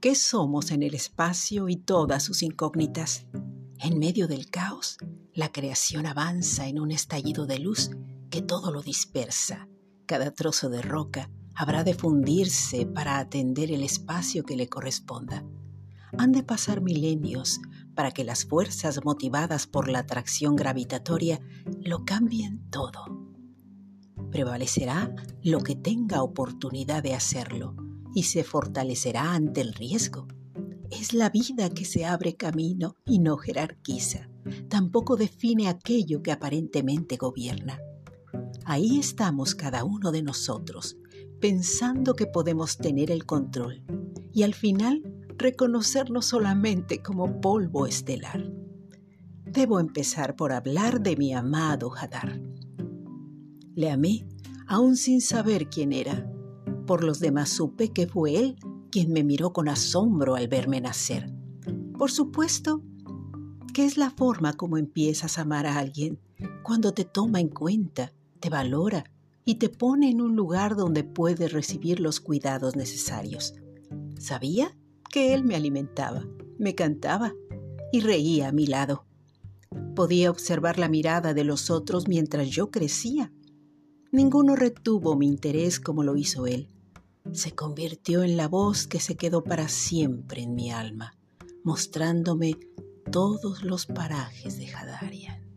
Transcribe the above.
¿Qué somos en el espacio y todas sus incógnitas? En medio del caos, la creación avanza en un estallido de luz que todo lo dispersa. Cada trozo de roca habrá de fundirse para atender el espacio que le corresponda. Han de pasar milenios para que las fuerzas motivadas por la atracción gravitatoria lo cambien todo. Prevalecerá lo que tenga oportunidad de hacerlo y se fortalecerá ante el riesgo. Es la vida que se abre camino y no jerarquiza. Tampoco define aquello que aparentemente gobierna. Ahí estamos cada uno de nosotros, pensando que podemos tener el control y al final reconocernos solamente como polvo estelar. Debo empezar por hablar de mi amado Hadar. Le amé aún sin saber quién era. Por los demás supe que fue él quien me miró con asombro al verme nacer. Por supuesto, que es la forma como empiezas a amar a alguien cuando te toma en cuenta, te valora y te pone en un lugar donde puedes recibir los cuidados necesarios. Sabía que él me alimentaba, me cantaba y reía a mi lado. Podía observar la mirada de los otros mientras yo crecía. Ninguno retuvo mi interés como lo hizo él. Se convirtió en la voz que se quedó para siempre en mi alma, mostrándome todos los parajes de Hadarian.